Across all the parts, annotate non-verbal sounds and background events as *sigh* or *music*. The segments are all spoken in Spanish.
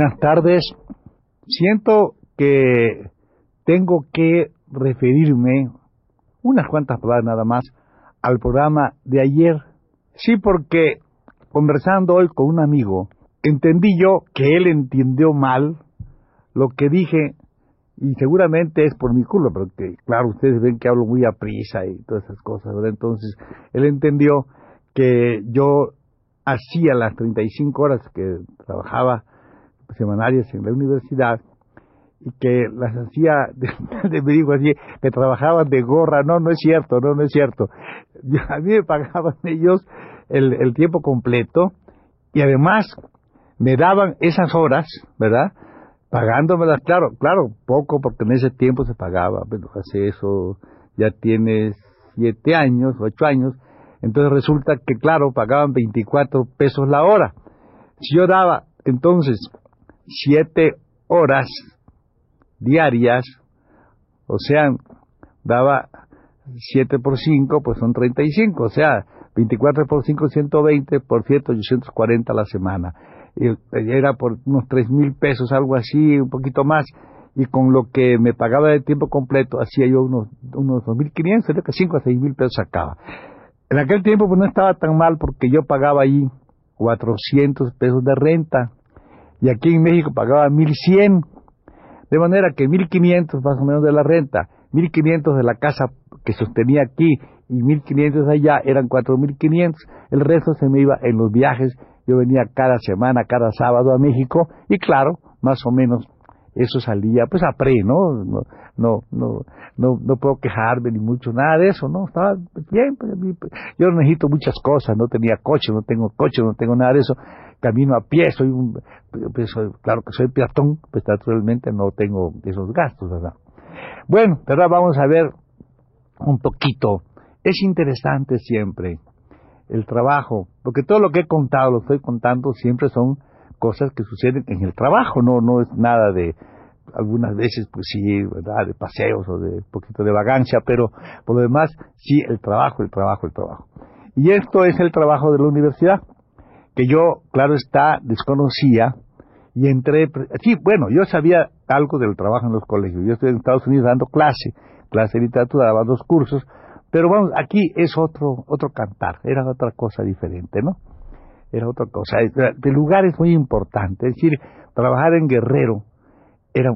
Buenas tardes. Siento que tengo que referirme unas cuantas palabras nada más al programa de ayer. Sí, porque conversando hoy con un amigo, entendí yo que él entendió mal lo que dije y seguramente es por mi culpa, porque claro, ustedes ven que hablo muy a prisa y todas esas cosas, ¿verdad? Entonces, él entendió que yo hacía las 35 horas que trabajaba semanarias en la universidad y que las hacía, de, *laughs* me digo así, que trabajaban de gorra, no, no es cierto, no, no es cierto. *laughs* a mí me pagaban *laughs* ellos el, el tiempo completo y además me daban esas horas, ¿verdad? Pagándomelas, claro, claro, poco porque en ese tiempo se pagaba, pero hace eso ya tiene siete años, ocho años, entonces resulta que, claro, pagaban 24 pesos la hora. Si yo daba entonces siete horas diarias, o sea, daba 7 por 5, pues son 35, o sea, 24 por 5, 120, por cierto, 840 a la semana. Y era por unos 3 mil pesos, algo así, un poquito más, y con lo que me pagaba de tiempo completo, hacía yo unos, unos 2.500, sería que 5 a 6 mil pesos sacaba. En aquel tiempo pues no estaba tan mal porque yo pagaba ahí 400 pesos de renta, y aquí en México pagaba 1.100, de manera que 1.500 más o menos de la renta, 1.500 de la casa que sostenía aquí y 1.500 allá, eran 4.500. El resto se me iba en los viajes. Yo venía cada semana, cada sábado a México y claro, más o menos eso salía pues a pre, ¿no? No, no, no, no, no puedo quejarme ni mucho, nada de eso, ¿no? Estaba bien, pues, pues, yo necesito muchas cosas, no tenía coche, no tengo coche, no tengo nada de eso, camino a pie, soy un, pues, claro que soy peatón, pues naturalmente no tengo esos gastos, ¿verdad? Bueno, pero ahora vamos a ver un poquito. Es interesante siempre el trabajo, porque todo lo que he contado, lo estoy contando, siempre son cosas que suceden en el trabajo, no, no es nada de, algunas veces, pues sí, ¿verdad? De paseos o de poquito de vagancia, pero por lo demás, sí, el trabajo, el trabajo, el trabajo. Y esto es el trabajo de la universidad, que yo, claro está, desconocía y entré, sí, bueno, yo sabía algo del trabajo en los colegios, yo estoy en Estados Unidos dando clase, clase de literatura, daba dos cursos, pero vamos, aquí es otro, otro cantar, era otra cosa diferente, ¿no? Era otra cosa. El lugar es muy importante, es decir, trabajar en Guerrero, era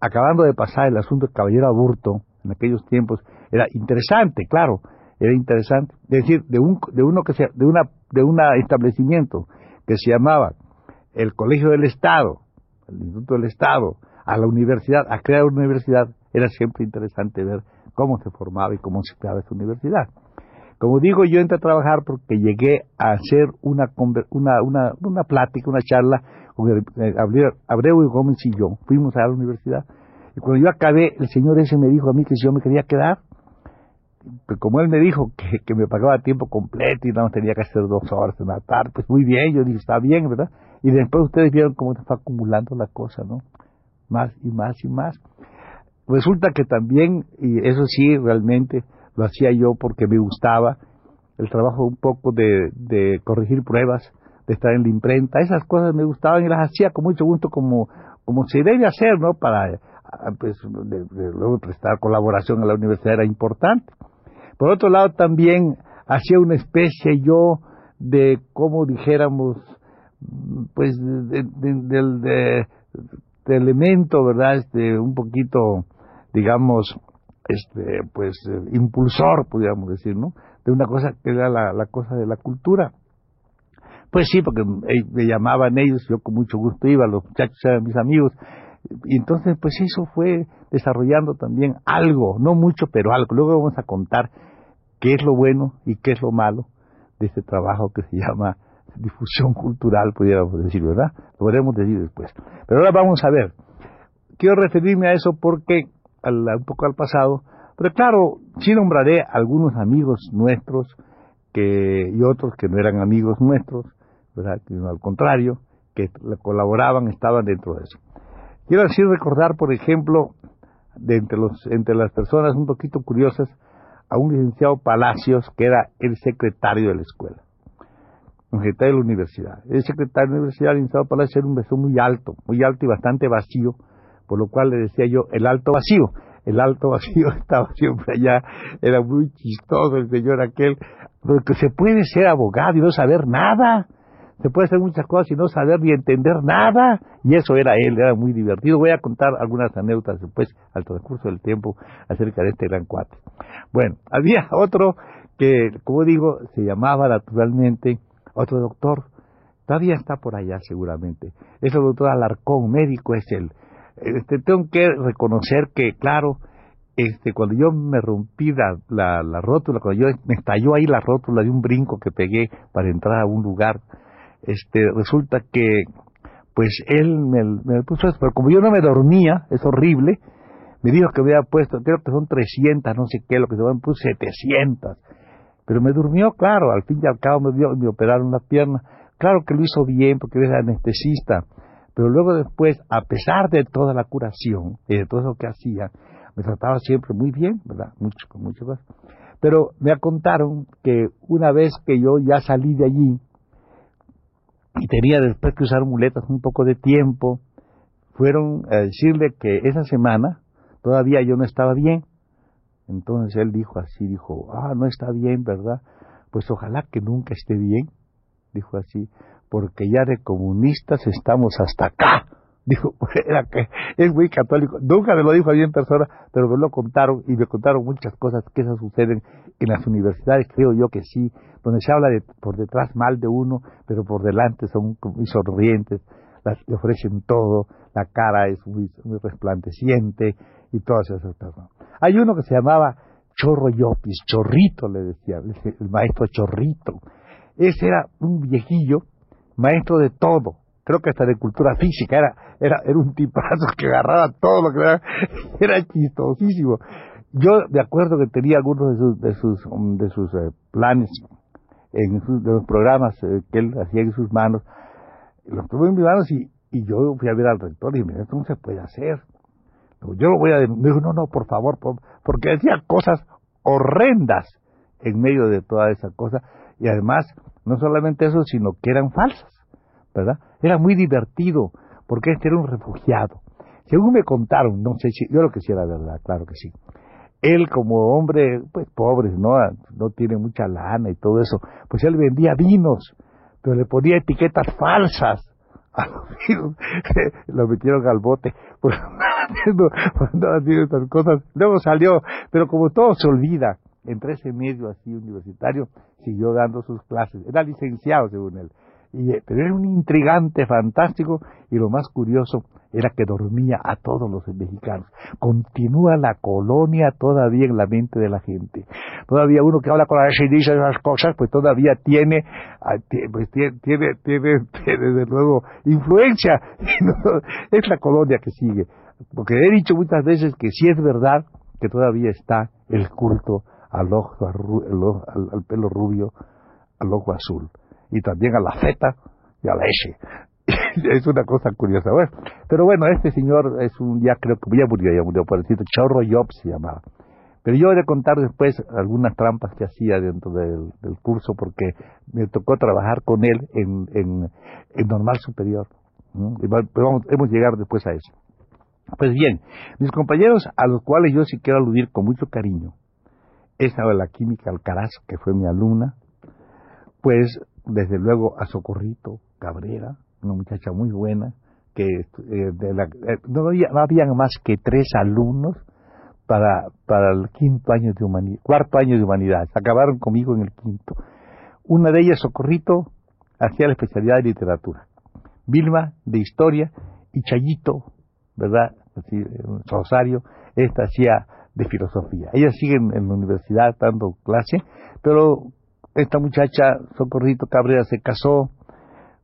acabando de pasar el asunto del caballero aburto en aquellos tiempos, era interesante, claro, era interesante, es decir, de un de uno que sea de una de un establecimiento que se llamaba el Colegio del Estado, el Instituto del Estado, a la universidad, a crear una universidad, era siempre interesante ver cómo se formaba y cómo se creaba esa universidad. Como digo, yo entré a trabajar porque llegué a hacer una, una, una, plática, una charla con Abreu y Gómez y yo. Fuimos a la universidad. Y cuando yo acabé, el señor ese me dijo a mí que si yo me quería quedar, pues como él me dijo que, que me pagaba tiempo completo y no tenía que hacer dos horas en la tarde, pues muy bien, yo dije, está bien, ¿verdad? Y después ustedes vieron cómo se fue acumulando la cosa, ¿no? Más y más y más. Resulta que también, y eso sí, realmente lo hacía yo porque me gustaba, el trabajo un poco de, de corregir pruebas, de estar en la imprenta, esas cosas me gustaban y las hacía con mucho gusto como, como se debe hacer, ¿no? Para, pues, luego prestar colaboración a la universidad era importante. Por otro lado, también hacía una especie yo de, como dijéramos, pues, de, de, de elemento, ¿verdad? Este, un poquito, digamos, este, pues, impulsor, podríamos decir, ¿no? De una cosa que era la, la cosa de la cultura. Pues sí, porque me llamaban ellos, yo con mucho gusto iba, los muchachos eran mis amigos, Y entonces, pues eso fue desarrollando también algo, no mucho, pero algo. Luego vamos a contar qué es lo bueno y qué es lo malo de este trabajo que se llama difusión cultural, pudiéramos decir, ¿verdad? Lo podremos decir después. Pero ahora vamos a ver. Quiero referirme a eso porque, un poco al pasado, pero claro, sí nombraré algunos amigos nuestros que, y otros que no eran amigos nuestros, ¿verdad? Sino al contrario, que colaboraban, estaban dentro de eso. Quiero así recordar, por ejemplo, de entre, los, entre las personas un poquito curiosas, a un licenciado Palacios, que era el secretario de la escuela, un secretario de la universidad. El secretario de la universidad, el licenciado Palacios, era un beso muy alto, muy alto y bastante vacío, por lo cual le decía yo el alto vacío. El alto vacío *laughs* estaba siempre allá, era muy chistoso el señor aquel, porque se puede ser abogado y no saber nada se puede hacer muchas cosas y no saber ni entender nada. Y eso era él, era muy divertido. Voy a contar algunas anécdotas después, al transcurso del tiempo, acerca de este gran cuate. Bueno, había *laughs* otro que, como digo, se llamaba naturalmente otro doctor. Todavía está por allá seguramente. Es el doctor Alarcón, médico es él. Este, tengo que reconocer que, claro, este, cuando yo me rompí la, la, la rótula, cuando yo me estalló ahí la rótula de un brinco que pegué para entrar a un lugar, este, resulta que, pues él me, puso eso, pero como yo no me dormía, es horrible, me dijo que había puesto, creo que son 300, no sé qué, lo que se me puso 700. Pero me durmió, claro, al fin y al cabo me, dio, me operaron la pierna. Claro que lo hizo bien porque era anestesista, pero luego después, a pesar de toda la curación y de todo lo que hacía, me trataba siempre muy bien, ¿verdad? Mucho, mucho más. Pero me contaron que una vez que yo ya salí de allí, y tenía después que usar muletas un poco de tiempo, fueron a decirle que esa semana todavía yo no estaba bien. Entonces él dijo así, dijo, ah, no está bien, ¿verdad? Pues ojalá que nunca esté bien, dijo así, porque ya de comunistas estamos hasta acá. *laughs* Dijo, era que es muy católico. Nunca me lo dijo a en persona, pero me lo contaron y me contaron muchas cosas que esas suceden en las universidades, creo yo que sí, donde se habla de por detrás mal de uno, pero por delante son muy sonrientes, las, le ofrecen todo, la cara es muy, muy resplandeciente y todas esas cosas. Hay uno que se llamaba Chorro Yopis, Chorrito le decía, *laughs* el maestro Chorrito. Ese era un viejillo, maestro de todo, creo que hasta de cultura física, era, era, era un tipazo que agarraba todo lo que era, *laughs* era chistosísimo. Yo de acuerdo que tenía algunos de sus, de sus, um, de sus eh, planes, en sus, de los programas eh, que él hacía en sus manos, los tuve en mis manos y, y yo fui a ver al rector y me dijo, esto no se puede hacer. Yo lo voy a... Me dijo, no, no, por favor, porque decía cosas horrendas en medio de toda esa cosa y además no solamente eso, sino que eran falsas. ¿verdad? Era muy divertido, porque este era un refugiado. Según me contaron, no sé si, yo lo que sí era verdad, claro que sí. Él como hombre, pues pobre, ¿no? No tiene mucha lana y todo eso, pues él vendía vinos, pero le ponía etiquetas falsas *laughs* a los vinos. *laughs* lo metieron al bote *laughs* por haciendo, haciendo estas cosas. Luego salió, pero como todo se olvida, entre ese medio así universitario, siguió dando sus clases. Era licenciado, según él. Eh, pero era un intrigante fantástico y lo más curioso era que dormía a todos los mexicanos. Continúa la colonia todavía en la mente de la gente. Todavía uno que habla con la y dice esas cosas, pues todavía tiene, ah, pues tiene, tiene, tiene, desde luego influencia. *laughs* es la colonia que sigue. Porque he dicho muchas veces que sí es verdad que todavía está el culto al ojo, al pelo rubio, al ojo azul y también a la Z y a la S. *laughs* es una cosa curiosa. Bueno, pero bueno, este señor es un, ya creo que ya murió, ya murió por decir, Chorro Job se llamaba. Pero yo he de contar después algunas trampas que hacía dentro del, curso porque me tocó trabajar con él en, en, normal superior. Pero vamos, hemos llegado después a eso. Pues bien, mis compañeros a los cuales yo sí quiero aludir con mucho cariño, esa de la química Alcaraz, que fue mi alumna, pues desde luego a Socorrito Cabrera, una muchacha muy buena, que eh, de la, eh, no, había, no habían más que tres alumnos para, para el quinto año de humanidad, cuarto año de humanidad, acabaron conmigo en el quinto. Una de ellas, Socorrito, hacía la especialidad de literatura, Vilma de historia y Chayito ¿verdad? Rosario, esta hacía de filosofía. Ella sigue en, la universidad dando clase, pero esta muchacha, Socorrito Cabrera, se casó,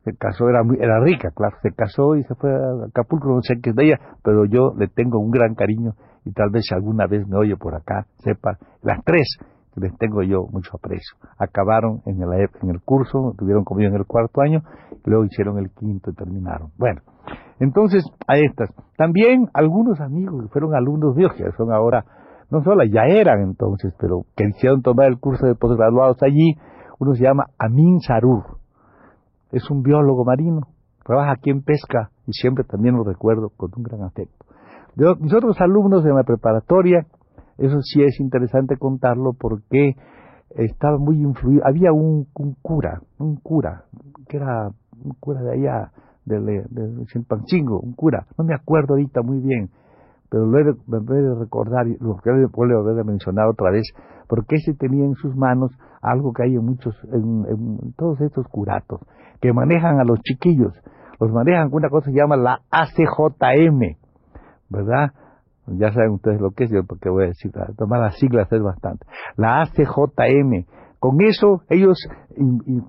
se casó, era, era rica, claro, se casó y se fue a Acapulco, no sé qué es de ella, pero yo le tengo un gran cariño y tal vez si alguna vez me oye por acá, sepa, las tres que les tengo yo mucho aprecio. Acabaron en el, en el curso, tuvieron conmigo en el cuarto año, luego hicieron el quinto y terminaron. Bueno, entonces a estas. También algunos amigos que fueron alumnos míos, que son ahora, no solo ya eran entonces, pero que hicieron tomar el curso de posgraduados allí, uno se llama Amin Sarur, es un biólogo marino, trabaja aquí en pesca y siempre también lo recuerdo con un gran afecto. De mis otros alumnos de la preparatoria, eso sí es interesante contarlo porque estaba muy influido. Había un, cura, un cura, que era un cura de allá, del, del un cura, no me acuerdo ahorita muy bien, pero lo he de, recordar, lo que vuelvo a haber mencionado otra vez, porque ese tenía en sus manos algo que hay en muchos, en, en todos estos curatos, que manejan a los chiquillos, los manejan con una cosa que se llama la ACJM, ¿verdad? Ya saben ustedes lo que es, yo porque voy a decir, tomar las siglas es bastante. La ACJM. Con eso ellos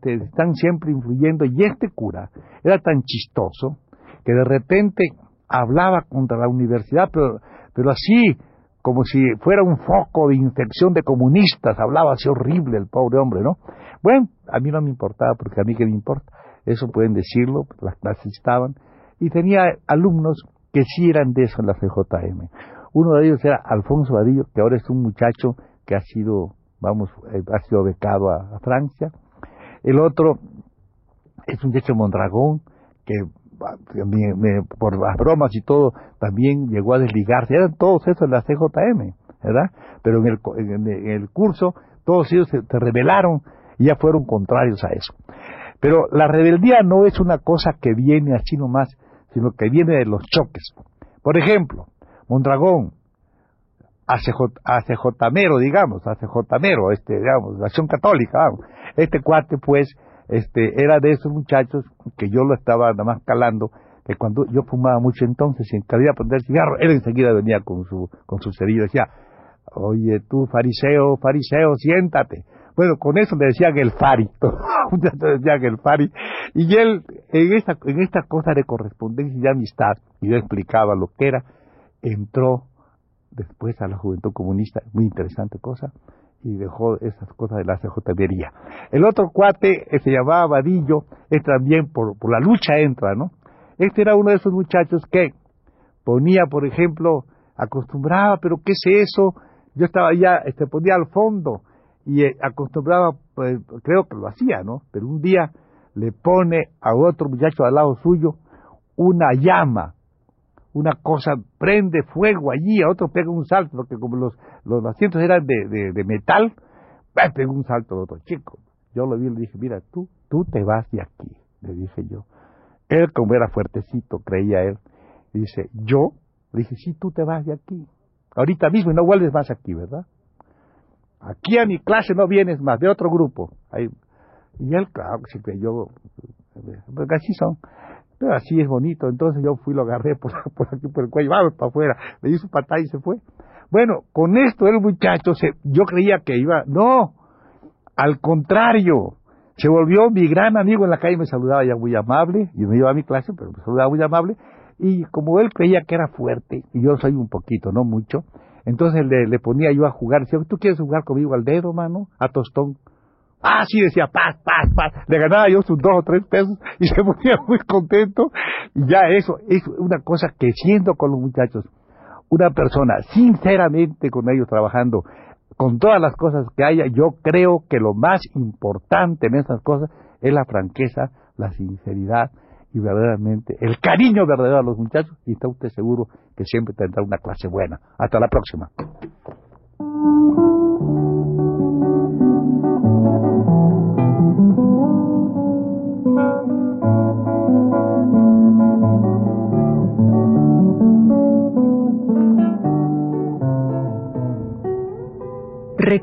están siempre influyendo y este cura era tan chistoso que de repente hablaba contra la universidad, pero, pero así, como si fuera un foco de infección de comunistas, hablaba así horrible el pobre hombre, ¿no? Bueno, a mí no me importaba, porque a mí qué me importa, eso pueden decirlo, las clases estaban, y tenía alumnos que sí eran de eso en la CJM. Uno de ellos era Alfonso Vadillo, que ahora es un muchacho que ha sido, vamos, eh, ha sido becado a, Francia. El otro es un muchacho Mondragón, que por las bromas y todo, también llegó a desligarse. Eran todos esos en la CJM, ¿verdad? Pero en el, en el curso, todos ellos se, rebelaron y ya fueron contrarios a eso. Pero la rebeldía no es una cosa que viene así nomás, sino que viene de los choques. Por ejemplo, Mondragón, ACJ, Mero, digamos, ACJ Mero, este, digamos, la acción católica, vamos. Este cuate, pues, este, era de esos muchachos que yo lo estaba nada más calando, que cuando yo fumaba mucho entonces y quería prender cigarro, él enseguida venía con su, con su cerillo y decía, oye tú, fariseo, fariseo, siéntate. Bueno, con eso le decían el fari, *laughs* le decían el fari, y él, en esta, en esta cosa de correspondencia y de amistad, y yo explicaba lo que era, entró después a la juventud comunista, muy interesante cosa, y dejó esas cosas de la CJBería. El otro cuate se llamaba Vadillo, es también por, por la lucha entra, ¿no? Este era uno de esos muchachos que ponía, por ejemplo, acostumbraba, pero ¿qué es eso? Yo estaba ya, este, ponía al fondo y eh, acostumbraba, pues, creo que lo hacía, ¿no? Pero un día le pone a otro muchacho al lado suyo una llama, una cosa prende fuego allí, a otro pega un salto, porque como los, los asientos eran de, de, metal, pega un salto al otro chico. Yo lo vi y le dije, mira, tú, tú te vas de aquí, le dije yo. Él, como era fuertecito, creía él, dice, yo, le dije, sí, tú te vas de aquí. Ahorita mismo y no vuelves más aquí, ¿verdad? Aquí a mi clase no vienes más, de otro grupo. Ahí, y él, claro, que se creyó, porque así son. Así es bonito. Entonces yo fui, lo agarré por, *laughs* aquí, por el cuello, vamos para afuera. Le hizo patada y se fue. Bueno, con esto el muchacho, se, yo creía que iba, no, al contrario, se volvió mi gran amigo en la calle, me saludaba ya muy amable, y me iba a mi clase, pero me saludaba muy amable, y como él creía que era fuerte, y yo soy un poquito, no mucho, entonces le, le ponía yo a jugar, decía, ¿tú quieres jugar conmigo al dedo, mano? A tostón. Ah, sí, decía, paz, paz, paz. Le ganaba yo sus dos o tres pesos y *laughs* se ponía muy contento. Y ya eso es una cosa que siendo con los muchachos, una persona sinceramente con ellos trabajando, con todas las cosas que haya, yo creo que lo más importante en esas cosas es la franqueza, la sinceridad y verdaderamente el cariño verdadero a los muchachos y está usted seguro que siempre tendrá una clase buena. Hasta la próxima.